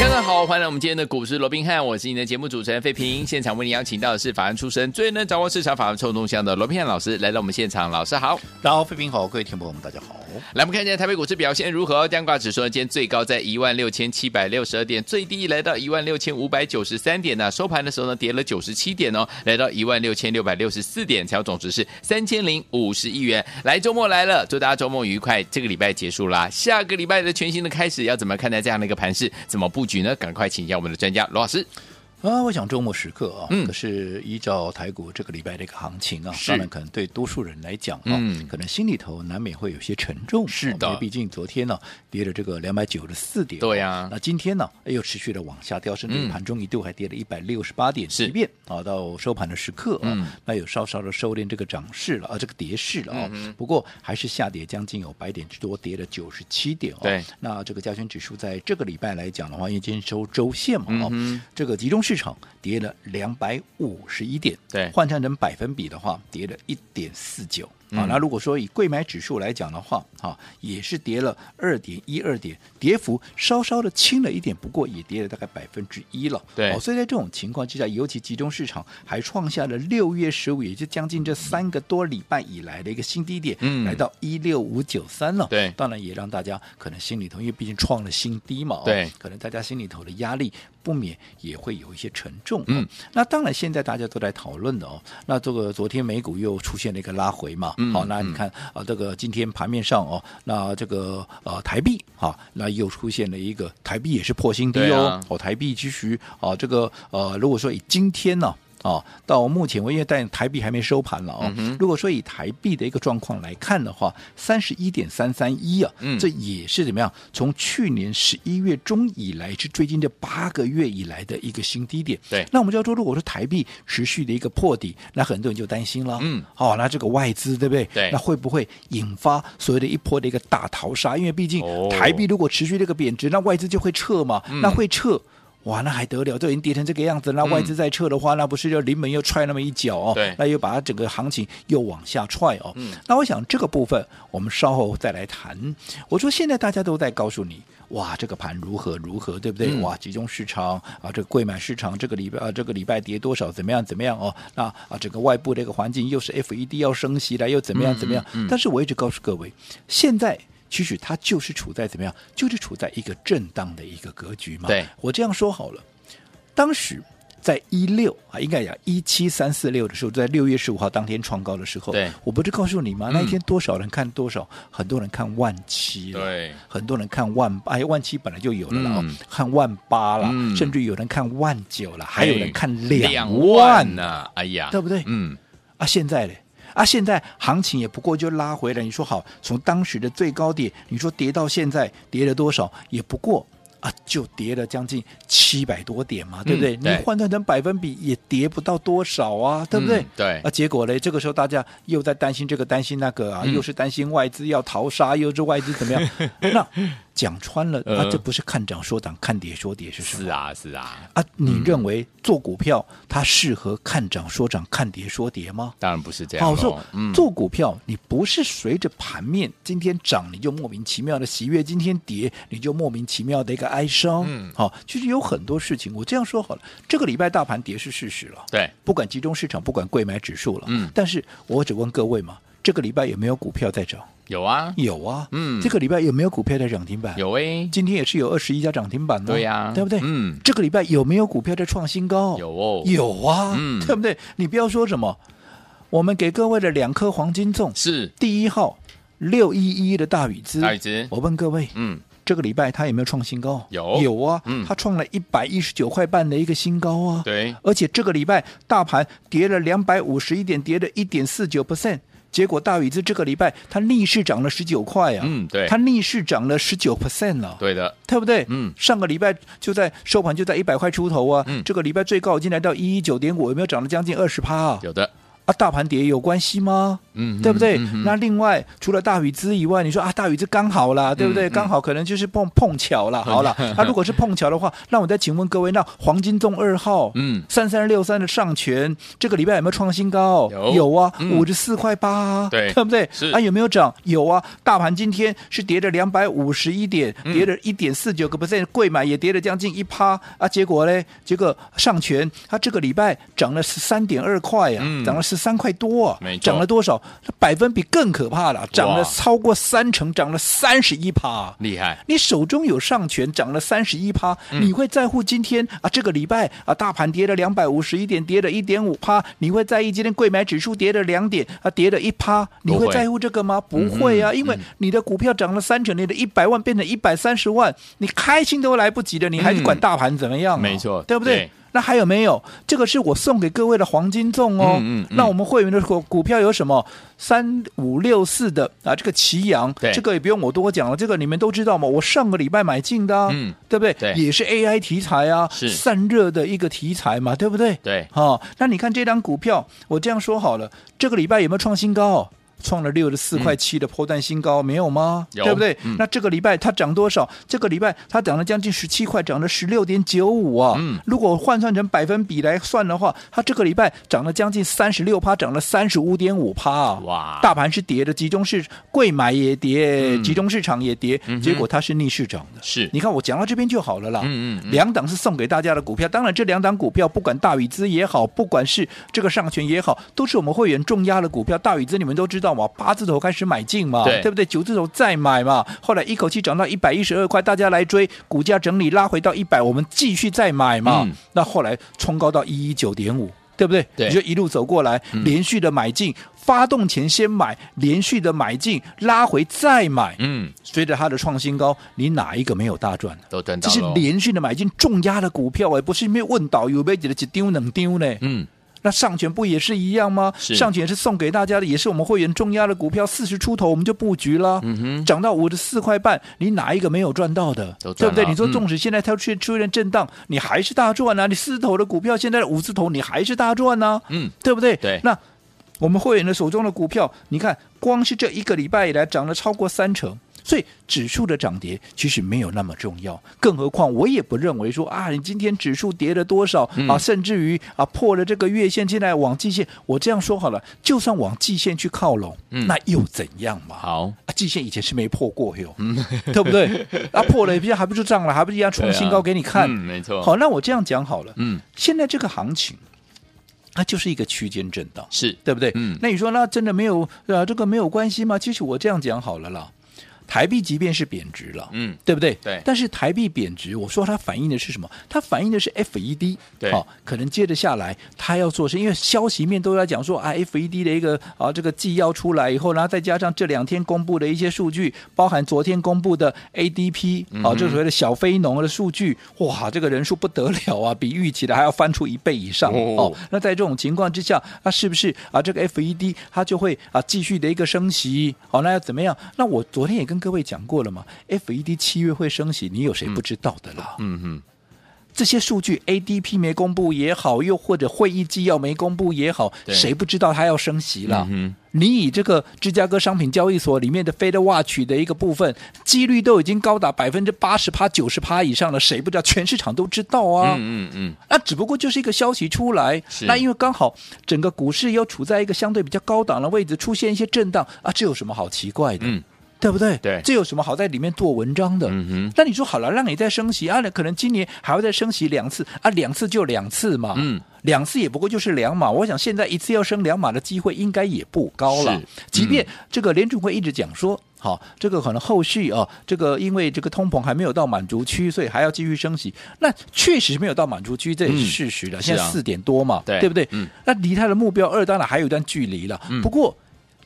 大家好，欢迎来我们今天的股市罗宾汉，我是你的节目主持人费平。现场为你邀请到的是法案出身、最能掌握市场法案臭动向的罗宾汉老师来到我们现场，老师好，大家好，费平好，各位听众朋友们大家好。来，我们看一下台北股市表现如何？加挂指数呢，今天最高在一万六千七百六十二点，最低来到一万六千五百九十三点呢。收盘的时候呢，跌了九十七点哦，来到一万六千六百六十四点，成交总值是三千零五十亿元。来，周末来了，祝大家周末愉快。这个礼拜结束啦，下个礼拜的全新的开始，要怎么看待这样的一个盘势？怎么局呢？赶快请教我们的专家罗老师。啊，我想周末时刻啊，可是依照台股这个礼拜的一个行情啊，嗯、当然可能对多数人来讲啊，嗯、可能心里头难免会有些沉重。是的，因为毕竟昨天呢、啊、跌了这个两百九十四点，对呀、啊。那今天呢又持续的往下掉，甚至盘中一度还跌了一百六十八点。是，即便啊到收盘的时刻啊，嗯、那有稍稍的收敛这个涨势了啊，这个跌势了啊。嗯、不过还是下跌将近有百点之多，跌了九十七点哦。对。那这个加权指数在这个礼拜来讲的话，因为今天收周线嘛，哦、嗯，这个集中市场跌了。两百五十一点，对，换算成百分比的话，跌了一点四九。啊，那如果说以贵买指数来讲的话，啊，也是跌了二点一二点，跌幅稍稍的轻了一点，不过也跌了大概百分之一了。对，哦，所以在这种情况之下，尤其集中市场还创下了六月十五，也就将近这三个多礼拜以来的一个新低点，嗯，来到一六五九三了。对，当然也让大家可能心里头，因为毕竟创了新低嘛，对，可能大家心里头的压力不免也会有一些沉重。嗯，那当然现在大家都在讨论的哦，那这个昨天美股又出现了一个拉回嘛，嗯，好，那你看。啊，这个今天盘面上哦，那这个呃台币啊，那又出现了一个台币也是破新低哦，啊、哦台币其实啊这个呃如果说以今天呢。哦，到目前为止，但台币还没收盘了哦。嗯、如果说以台币的一个状况来看的话，三十一点三三一啊，嗯、这也是怎么样？从去年十一月中以来，是最近这八个月以来的一个新低点。对，那我们就要说，如果说台币持续的一个破底，那很多人就担心了。嗯，好、哦，那这个外资对不对？对，那会不会引发所谓的一波的一个大逃杀？因为毕竟台币如果持续这个贬值，那外资就会撤嘛，嗯、那会撤。哇，那还得了？都已经跌成这个样子，那外资再撤的话，嗯、那不是就临门又踹那么一脚哦？对，那又把它整个行情又往下踹哦。嗯，那我想这个部分我们稍后再来谈。我说现在大家都在告诉你，哇，这个盘如何如何，对不对？嗯、哇，集中市场啊，这个贵买市场这个礼拜啊，这个礼拜跌多少？怎么样？怎么样？哦，那啊，整个外部的一个环境又是 FED 要升息了，又怎么样？怎么样？但是我一直告诉各位，现在。其实它就是处在怎么样？就是处在一个震荡的一个格局嘛。对，我这样说好了，当时在一六啊，应该讲一七三四六的时候，在六月十五号当天创高的时候，对，我不是告诉你吗？那一天多少人看多少？嗯、很多人看万七了，对，很多人看万八，哎，万七本来就有了啦，嗯、看万八了，嗯、甚至有人看万九了，还有人看两万呢、啊，哎呀，对不对？嗯，啊，现在呢？啊，现在行情也不过就拉回来。你说好，从当时的最高点，你说跌到现在跌了多少？也不过啊，就跌了将近七百多点嘛，对不对？嗯、对，你换算成百分比也跌不到多少啊，对不对？嗯、对。啊，结果呢，这个时候大家又在担心这个，担心那个啊，嗯、又是担心外资要逃杀，又是外资怎么样？那。讲穿了，啊，这不是看涨说涨，看跌说跌是什么？是啊，是啊。啊，你认为做股票它适合看涨说涨，看跌说跌吗？当然不是这样。好，说做股票，你不是随着盘面今天涨你就莫名其妙的喜悦，今天跌你就莫名其妙的一个哀伤。嗯，好，其实有很多事情，我这样说好了，这个礼拜大盘跌是事实了。对，不管集中市场，不管贵买指数了。嗯，但是我只问各位嘛，这个礼拜有没有股票在涨？有啊，有啊，嗯，这个礼拜有没有股票在涨停板？有诶，今天也是有二十一家涨停板的，对呀，对不对？嗯，这个礼拜有没有股票在创新高？有哦，有啊，嗯，对不对？你不要说什么，我们给各位的两颗黄金粽是。第一号六一一的大宇资，大禹资，我问各位，嗯，这个礼拜它有没有创新高？有，有啊，嗯，它创了一百一十九块半的一个新高啊，对，而且这个礼拜大盘跌了两百五十一点，跌了一点四九。percent。结果大宇资这个礼拜它逆势涨了十九块啊，嗯，对，它逆势涨了十九 percent 了，对的，对不对？嗯，上个礼拜就在收盘就在一百块出头啊，嗯，这个礼拜最高已经来到一一九点五，有没有涨了将近二十趴啊？有的啊，大盘跌有关系吗？嗯，对不对？嗯、那另外除了大宇资以外，你说啊，大宇资刚好啦，对不对？嗯、刚好可能就是碰碰巧了。好了，那、啊、如果是碰巧的话，那我再请问各位，那黄金粽二号，嗯，三三六三的上权，这个礼拜有没有创新高？有，有啊，五十四块八啊，对，对不对？是啊，有没有涨？有啊，大盘今天是跌了两百五十一点，跌了一点四九个 percent，柜买也跌了将近一趴啊。结果呢？结果上权它这个礼拜涨了十三点二块啊，嗯、涨了十三块多啊，没，涨了多少？百分比更可怕了，涨了超过三成，涨了三十一趴，厉害！你手中有上权，涨了三十一趴，你会在乎今天啊？这个礼拜啊，大盘跌了两百五十一点，跌了一点五趴，你会在意今天贵买指数跌了两点啊，跌了一趴，你会在乎这个吗？不会，啊，嗯、因为你的股票涨了三成，你的一百万变成一百三十万，你开心都来不及的，你还是管大盘怎么样、啊嗯？没错，对不对？对那还有没有？这个是我送给各位的黄金粽哦。嗯嗯嗯、那我们会员的股股票有什么？三五六四的啊，这个奇阳，这个也不用我多讲了，这个你们都知道嘛。我上个礼拜买进的、啊，嗯，对不对？对，也是 AI 题材啊，散热的一个题材嘛，对不对？对，好、哦，那你看这张股票，我这样说好了，这个礼拜有没有创新高？创了六十四块七的破蛋新高，嗯、没有吗？有对不对？嗯、那这个礼拜它涨多少？这个礼拜它涨了将近十七块，涨了十六点九五啊！嗯、如果换算成百分比来算的话，它这个礼拜涨了将近三十六趴，涨了三十五点五趴啊！哇！大盘是跌的，集中市贵买也跌，嗯、集中市场也跌，嗯、结果它是逆市涨的。是，你看我讲到这边就好了啦。嗯嗯，嗯两档是送给大家的股票，当然这两档股票不管大宇资也好，不管是这个上权也好，都是我们会员重压的股票。大宇资你们都知道。往八字头开始买进嘛，对，对不对？九字头再买嘛，后来一口气涨到一百一十二块，大家来追，股价整理拉回到一百，我们继续再买嘛。嗯、那后来冲高到一一九点五，对不对？对，你就一路走过来，嗯、连续的买进，发动前先买，连续的买进，拉回再买，嗯，随着它的创新高，你哪一个没有大赚？都赚到。这是连续的买进，重压的股票，而不是没有问到有没有几丢能丢呢？嗯。那上权不也是一样吗？上权是送给大家的，也是我们会员重压的股票，四十出头我们就布局了，嗯，涨到五十四块半，你哪一个没有赚到的？对不对？你说纵使现在它出现出现震荡，嗯、你还是大赚啊！你四字头的股票，现在五字头，你还是大赚啊！嗯，对不对？对。那我们会员的手中的股票，你看，光是这一个礼拜以来涨了超过三成。所以指数的涨跌其实没有那么重要，更何况我也不认为说啊，你今天指数跌了多少、嗯、啊，甚至于啊破了这个月线，现在往季线，我这样说好了，就算往季线去靠拢，嗯、那又怎样嘛？好啊，季线以前是没破过哟，嗯、对不对？啊，破了，不是还不是涨了，还不是一样创新高给你看？没错。好，那我这样讲好了，嗯，现在这个行情，它就是一个区间震荡，是对不对？嗯，那你说那真的没有啊？这个没有关系吗？其实我这样讲好了啦。台币即便是贬值了，嗯，对不对？对。但是台币贬值，我说它反映的是什么？它反映的是 FED，对，好、哦，可能接着下来它要做是，因为消息面都在讲说啊，FED 的一个啊这个纪要出来以后，然后再加上这两天公布的一些数据，包含昨天公布的 ADP，啊、哦，就所谓的小非农的数据，哇，这个人数不得了啊，比预期的还要翻出一倍以上哦，哦。那在这种情况之下，那是不是啊这个 FED 它就会啊继续的一个升息？好、哦，那要怎么样？那我昨天也跟跟各位讲过了嘛？FED 七月会升息，你有谁不知道的啦？嗯哼，这些数据 ADP 没公布也好，又或者会议纪要没公布也好，谁不知道它要升息了？嗯、你以这个芝加哥商品交易所里面的 Fed Watch 的一个部分，几率都已经高达百分之八十趴、九十趴以上了，谁不知道？全市场都知道啊！嗯嗯嗯，那只不过就是一个消息出来，那因为刚好整个股市又处在一个相对比较高档的位置，出现一些震荡啊，这有什么好奇怪的？嗯。对不对？对，这有什么好在里面做文章的？嗯哼。那你说好了，让你再升息啊？可能今年还会再升息两次啊，两次就两次嘛。嗯，两次也不过就是两码。我想现在一次要升两码的机会应该也不高了。是即便这个联储会一直讲说，好，这个可能后续啊，这个因为这个通膨还没有到满足区，所以还要继续升息。那确实没有到满足区，这也是事实的。嗯、现在四点多嘛，对，对不对？嗯。那离他的目标二当然还有一段距离了。嗯。不过。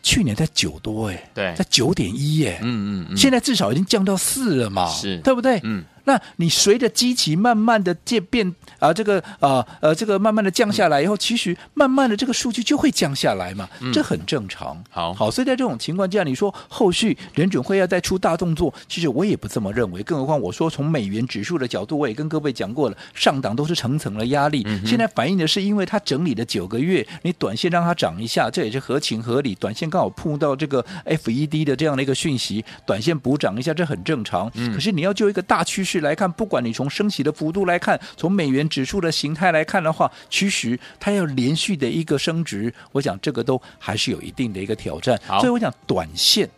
去年在九多哎，对，在九点一哎，嗯嗯，现在至少已经降到四了嘛，是，对不对？嗯，那你随着机器慢慢的渐变啊，这个啊呃这个慢慢的降下来以后，其实慢慢的这个数据就会降下来嘛，嗯、这很正常。好，好，所以在这种情况下，你说后续联准会要再出大动作，其实我也不这么认为。更何况我说从美元指数的角度，我也跟各位讲过了，上档都是层层的压力。嗯、现在反映的是，因为它整理了九个月，你短线让它涨一下，这也是合情合理。短线刚好碰到这个 FED 的这样的一个讯息，短线补涨一下，这很正常。嗯、可是你要就一个大趋势来看，不管你从升息的幅度来看，从美元指数的形态来看的话，其实它要连续的一个升值，我想这个都还是有一定的一个挑战。所以我讲短线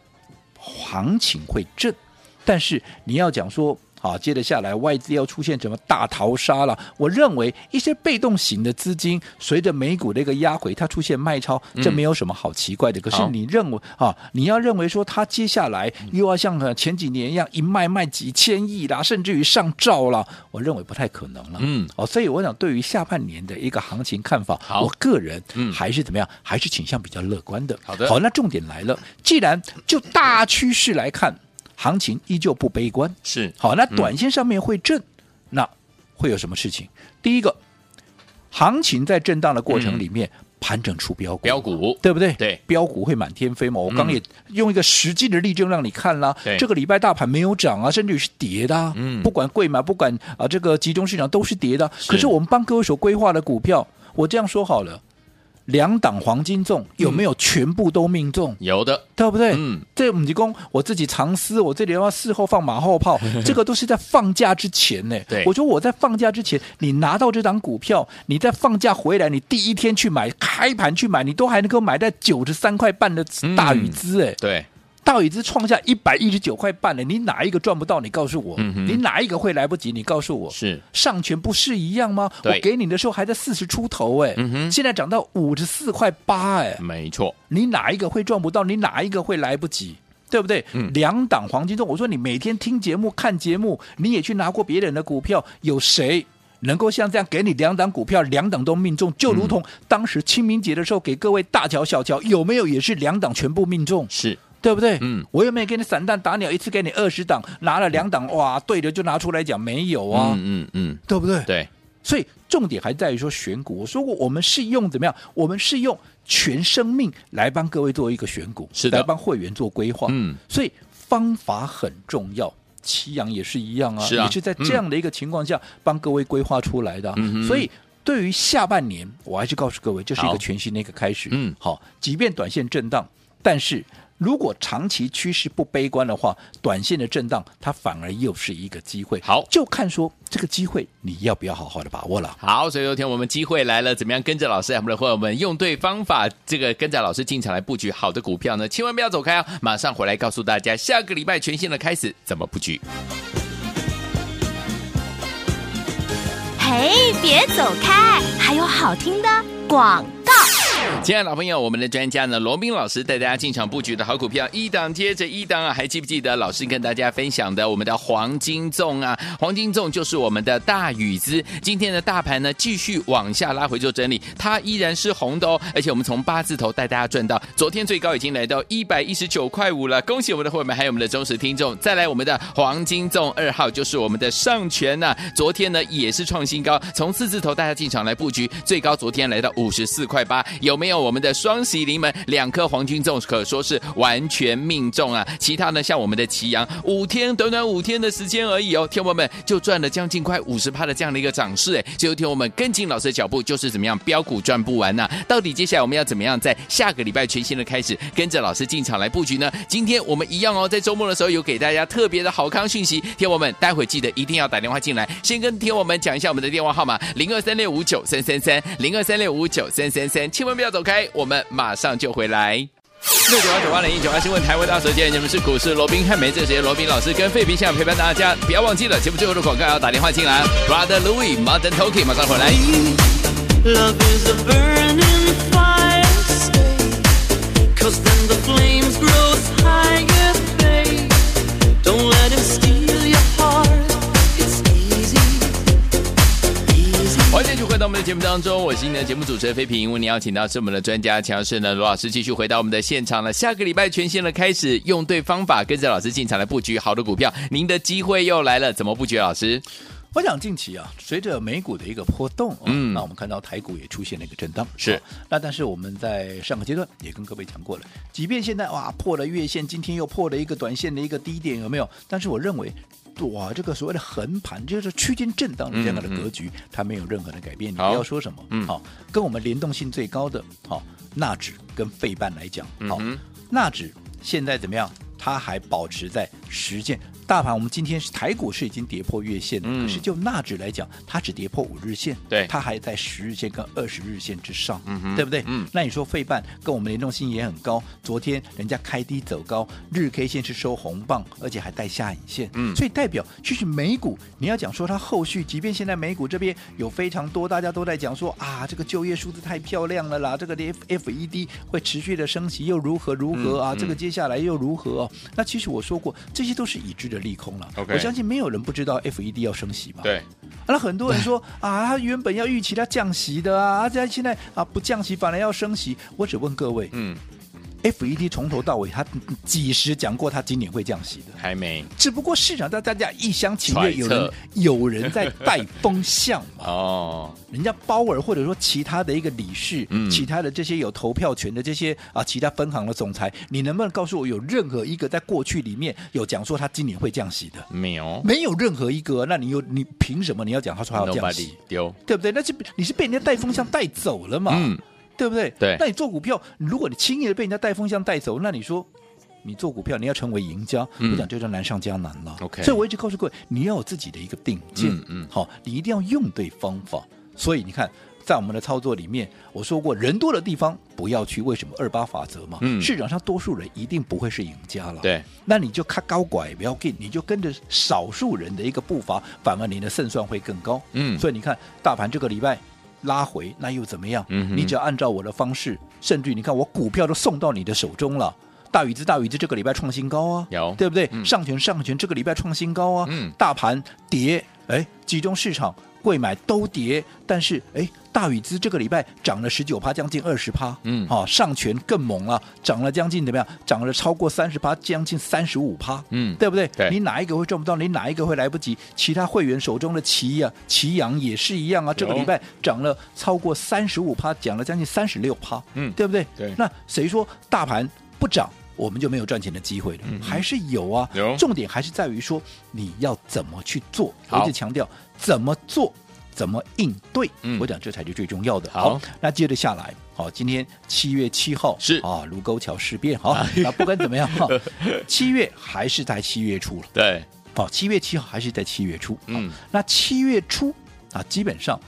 行情会震，但是你要讲说。好，接着下来，外资要出现什么大逃杀了？我认为一些被动型的资金随着美股的一个压回，它出现卖超，这没有什么好奇怪的。嗯、可是你认为啊，你要认为说它接下来又要像前几年一样一卖卖几千亿啦，甚至于上兆了，我认为不太可能了。嗯，哦，所以我想对于下半年的一个行情看法，我个人还是怎么样，还是倾向比较乐观的。好的，好，那重点来了，既然就大趋势来看。行情依旧不悲观，是好。那短线上面会震，嗯、那会有什么事情？第一个，行情在震荡的过程里面，嗯、盘整出标股，标股对不对？对，标股会满天飞嘛。我刚也用一个实际的例证让你看啦。对这个礼拜大盘没有涨啊，甚至于是跌的、啊。嗯，不管贵买，不管啊这个集中市场都是跌的。是可是我们帮各位所规划的股票，我这样说好了。两档黄金重有没有全部都命中？有的，对不对？嗯，这母鸡公我自己藏私，我这里要事后放马后炮，这个都是在放假之前呢。对，我说我在放假之前，你拿到这档股票，你在放假回来，你第一天去买，开盘去买，你都还能够买在九十三块半的大禹资哎。对。到已经创下一百一十九块半了，你哪一个赚不到？你告诉我，嗯、你哪一个会来不及？你告诉我，是上权不是一样吗？我给你的时候还在四十出头，哎、嗯，现在涨到五十四块八，哎，没错，你哪一个会赚不到？你哪一个会来不及？对不对？嗯、两档黄金中，我说你每天听节目、看节目，你也去拿过别人的股票，有谁能够像这样给你两档股票，两档都命中？就如同当时清明节的时候给各位大乔小乔，有没有也是两档全部命中？是。对不对？嗯，我又没有给你散弹打鸟，一次给你二十档，拿了两档，哇，对的就拿出来讲，没有啊，嗯嗯嗯，对不对？对，所以重点还在于说选股。我说过，我们是用怎么样？我们是用全生命来帮各位做一个选股，是的，来帮会员做规划。嗯，所以方法很重要。齐阳也是一样啊，是啊，也是在这样的一个情况下、嗯、帮各位规划出来的。嗯，所以对于下半年，我还是告诉各位，这、是一个全新的一个开始。嗯，好，即便短线震荡，但是。如果长期趋势不悲观的话，短线的震荡它反而又是一个机会。好，就看说这个机会你要不要好好的把握了。好，所以有天我们机会来了，怎么样跟着老师，我们的伙伴们用对方法，这个跟着老师进场来布局好的股票呢？千万不要走开啊！马上回来告诉大家，下个礼拜全新的开始怎么布局。嘿，别走开，还有好听的广告。亲爱的老朋友，我们的专家呢，罗宾老师带大家进场布局的好股票，一档接着一档啊，还记不记得老师跟大家分享的我们的黄金粽啊？黄金粽就是我们的大宇资。今天的大盘呢，继续往下拉回做整理，它依然是红的哦。而且我们从八字头带大家赚到，昨天最高已经来到一百一十九块五了。恭喜我们的伙伴们，还有我们的忠实听众。再来，我们的黄金粽二号就是我们的上权呐、昨天呢也是创新高，从四字头大家进场来布局，最高昨天来到五十四块八，有有没有？我们的双喜临门，两颗黄金粽可说是完全命中啊！其他呢，像我们的祁阳，五天短短五天的时间而已哦，天友们就赚了将近快五十趴的这样的一个涨势哎！最后天我们跟进老师的脚步，就是怎么样标股赚不完呐、到底接下来我们要怎么样在下个礼拜全新的开始，跟着老师进场来布局呢？今天我们一样哦，在周末的时候有给大家特别的好康讯息，天友们待会记得一定要打电话进来，先跟天友们讲一下我们的电话号码零二三六五九三三三零二三六五九三三三，千万不要走。开我们马上就回来。六九八九八零一九八新闻台，为大家所见，你们是股市罗宾汉梅这些罗宾老师跟费皮相陪伴大家，不要忘记了节目最后的广告要打电话进来。Brother Louis Martin Toki 马上回来。欢迎继续回到我们的节目当中，我是你的节目主持人飞平。为您邀请到是我们的专家强势呢罗老师，继续回到我们的现场了。下个礼拜全新的开始，用对方法，跟着老师进场来布局好的股票，您的机会又来了。怎么布局，老师？我想近期啊，随着美股的一个波动，嗯，那我们看到台股也出现了一个震荡，是。那但是我们在上个阶段也跟各位讲过了，即便现在哇破了月线，今天又破了一个短线的一个低点，有没有？但是我认为，哇，这个所谓的横盘就是区间震荡的这样的格局，它没有任何的改变。你不要说什么，嗯，好，跟我们联动性最高的，好，纳指跟费半来讲，好，嗯、纳指现在怎么样？它还保持在十线。大盘我们今天是台股是已经跌破月线的，嗯、可是就纳指来讲，它只跌破五日线，对，它还在十日线跟二十日线之上，嗯哼对不对？嗯，那你说费半跟我们联动性也很高，昨天人家开低走高，日 K 线是收红棒，而且还带下影线，嗯，所以代表其实美股你要讲说它后续，即便现在美股这边有非常多大家都在讲说啊，这个就业数字太漂亮了啦，这个 F F E D 会持续的升息又如何如何啊，嗯、这个接下来又如何、啊？那其实我说过，这些都是已知的利空了。我相信没有人不知道 FED 要升息嘛？对。那很多人说 啊，他原本要预期他降息的啊，他现在啊不降息，反而要升息。我只问各位，嗯。FED 从头到尾，他几时讲过他今年会降息的？还没。只不过市场大家一厢情愿，有人有人在带风向嘛。哦。人家鲍尔或者说其他的一个理事，嗯、其他的这些有投票权的这些啊，其他分行的总裁，你能不能告诉我，有任何一个在过去里面有讲说他今年会降息的？没有。没有任何一个。那你有你凭什么你要讲他说他要降息？丢。对不对？那是你是被人家带风向带走了嘛？嗯。对不对？对，那你做股票，如果你轻易的被人家带风向带走，那你说你做股票，你要成为赢家，嗯、我讲这就难上加难了。OK，所以我一直告诉各位，你要有自己的一个定见，嗯，嗯好，你一定要用对方法。所以你看，在我们的操作里面，我说过，人多的地方不要去。为什么二八法则嘛？嗯，市场上多数人一定不会是赢家了。对，那你就看高拐，不要跟，你就跟着少数人的一个步伐，反而你的胜算会更高。嗯，所以你看，大盘这个礼拜。拉回那又怎么样？嗯、你只要按照我的方式，甚至你看我股票都送到你的手中了。大禹之，大禹之这个礼拜创新高啊，有对不对？嗯、上权，上权这个礼拜创新高啊。嗯、大盘跌，哎，集中市场。柜买都跌，但是哎，大宇资这个礼拜涨了十九趴，将近二十趴，嗯，好、哦，上权更猛了，涨了将近怎么样？涨了超过三十趴，将近三十五趴，嗯，对不对？对，你哪一个会赚不到？你哪一个会来不及？其他会员手中的奇啊，奇阳也是一样啊，这个礼拜涨了超过三十五趴，涨了将近三十六趴，嗯，对不对？对，那谁说大盘不涨？我们就没有赚钱的机会了，嗯、还是有啊。有重点还是在于说你要怎么去做。好我一直强调怎么做，怎么应对。嗯、我讲这才是最重要的。好，好，那接着下来，好，今天七月七号是啊，卢沟桥事变。好，那不管怎么样，哈，七月还是在七月初了。对，好，七月七号还是在七月初。嗯，那七月初啊，基本上。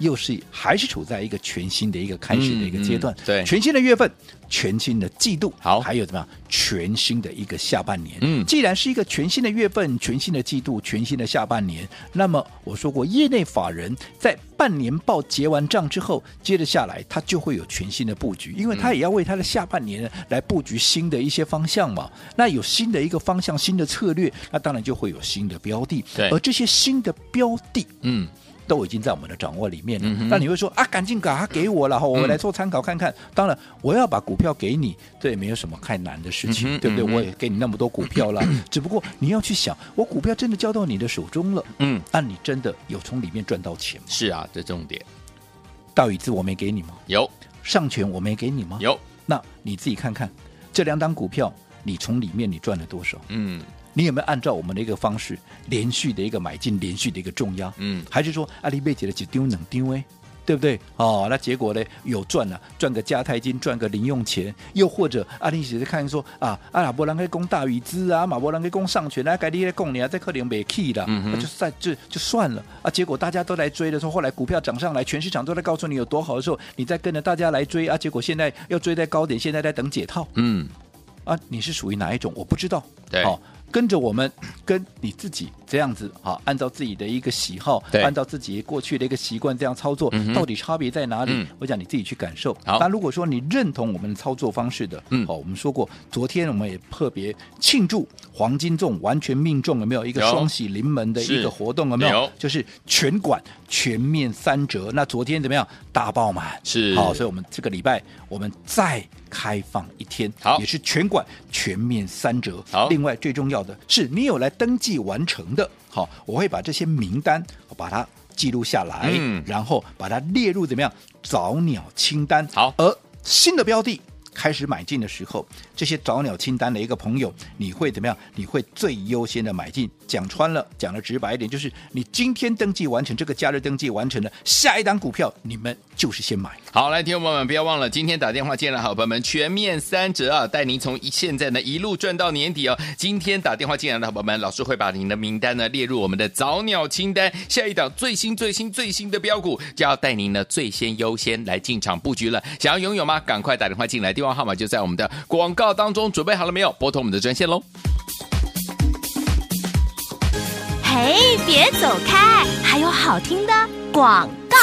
又是还是处在一个全新的一个开始的一个阶段，嗯嗯、对，全新的月份，全新的季度，好，还有怎么样？全新的一个下半年。嗯，既然是一个全新的月份、全新的季度、全新的下半年，那么我说过，业内法人在半年报结完账之后，接着下来他就会有全新的布局，因为他也要为他的下半年来布局新的一些方向嘛。那有新的一个方向、新的策略，那当然就会有新的标的。对，而这些新的标的，嗯。都已经在我们的掌握里面了。嗯、那你会说啊，赶紧把它给我了，我们来做参考看看。嗯、当然，我要把股票给你，这也没有什么太难的事情，嗯、对不对？我也给你那么多股票了，嗯、只不过你要去想，我股票真的交到你的手中了，嗯，那你真的有从里面赚到钱吗？是啊，这重点。道宇字我没给你吗？有。上权我没给你吗？有。那你自己看看，这两档股票，你从里面你赚了多少？嗯。你有没有按照我们的一个方式，连续的一个买进，连续的一个重压？嗯，还是说阿里贝姐的几丢能丢哎，对不对？哦，那结果呢？有赚了、啊，赚个加泰金，赚个零用钱，又或者阿里姐姐看说啊，阿拉伯人可以供大宇资啊，马博兰可以供上权，那该你来供你啊，在可能没 key 的，就算就就算了啊。结果大家都来追的时候，后来股票涨上来，全市场都在告诉你有多好的时候，你再跟着大家来追啊，结果现在要追在高点，现在在等解套。嗯，啊，你是属于哪一种？我不知道。对。哦跟着我们，跟你自己这样子啊，按照自己的一个喜好，对按照自己过去的一个习惯这样操作，嗯、到底差别在哪里？嗯、我讲你自己去感受。好，那如果说你认同我们的操作方式的，嗯，好，我们说过，昨天我们也特别庆祝黄金重完全命中，有没有一个双喜临门的一个活动？有没有？有就是全馆全面三折。那昨天怎么样？大爆满是好，所以我们这个礼拜我们再开放一天，好，也是全馆全面三折。好，另外最重要的是你有来登记完成的，好，我会把这些名单把它记录下来，嗯，然后把它列入怎么样早鸟清单。好，而新的标的。开始买进的时候，这些早鸟清单的一个朋友，你会怎么样？你会最优先的买进。讲穿了，讲的直白一点，就是你今天登记完成，这个假日登记完成了，下一档股票你们就是先买。好，来，听众朋友们，不要忘了，今天打电话进来好朋友们，全面三折啊，带您从现在呢一路赚到年底哦。今天打电话进来的好朋友们，老师会把您的名单呢列入我们的早鸟清单，下一档最新最新最新的标股就要带您呢最先优先来进场布局了。想要拥有吗？赶快打电话进来，电话号码就在我们的广告当中。准备好了没有？拨通我们的专线喽。嘿，别走开，还有好听的广告。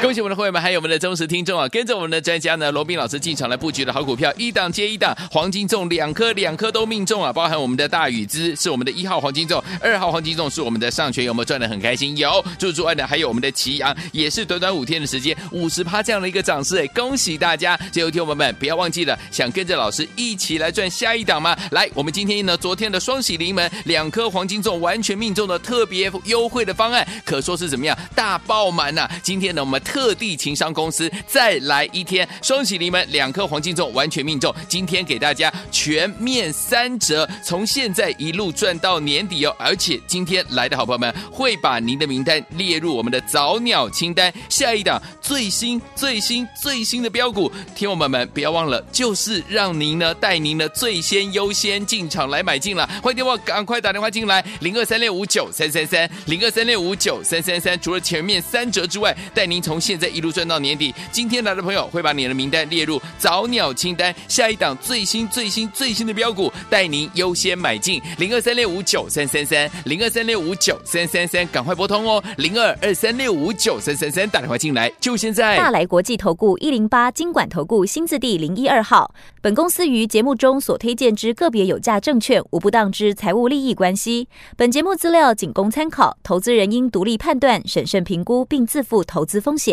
恭喜我们的会员们，还有我们的忠实听众啊！跟着我们的专家呢，罗宾老师进场来布局的好股票，一档接一档，黄金粽两颗两颗都命中啊！包含我们的大宇资是我们的一号黄金粽，二号黄金粽是我们的上权，有没有赚得很开心？有，除此之外呢，还有我们的奇阳，也是短短五天的时间，五十趴这样的一个涨势哎！恭喜大家！最后听我们不要忘记了，想跟着老师一起来赚下一档吗？来，我们今天呢，昨天的双喜临门，两颗黄金粽完全命中的特别优惠的方案，可说是怎么样大爆满呐、今天呢，我们特地情商公司再来一天，双喜临门，两颗黄金粽完全命中。今天给大家全面三折，从现在一路赚到年底哦。而且今天来的好朋友们会把您的名单列入我们的早鸟清单，下一档最新最新最新的标股，听友们们不要忘了，就是让您呢带您呢最先优先进场来买进了。欢迎电话赶快打电话进来，零二三六五九三三三，零二三六五九三三三。除了前面三折之外，带您从现在一路赚到年底。今天来的朋友会把你的名单列入早鸟清单，下一档最新最新最新的标股，带您优先买进。零二三六五九三三三，零二三六五九三三三，赶快拨通哦。零二二三六五九三三三，打电话进来，就现在。大来国际投顾一零八金管投顾新字第零一二号。本公司于节目中所推荐之个别有价证券，无不当之财务利益关系。本节目资料仅供参考，投资人应独立判断、审慎评估，并自负投资风险。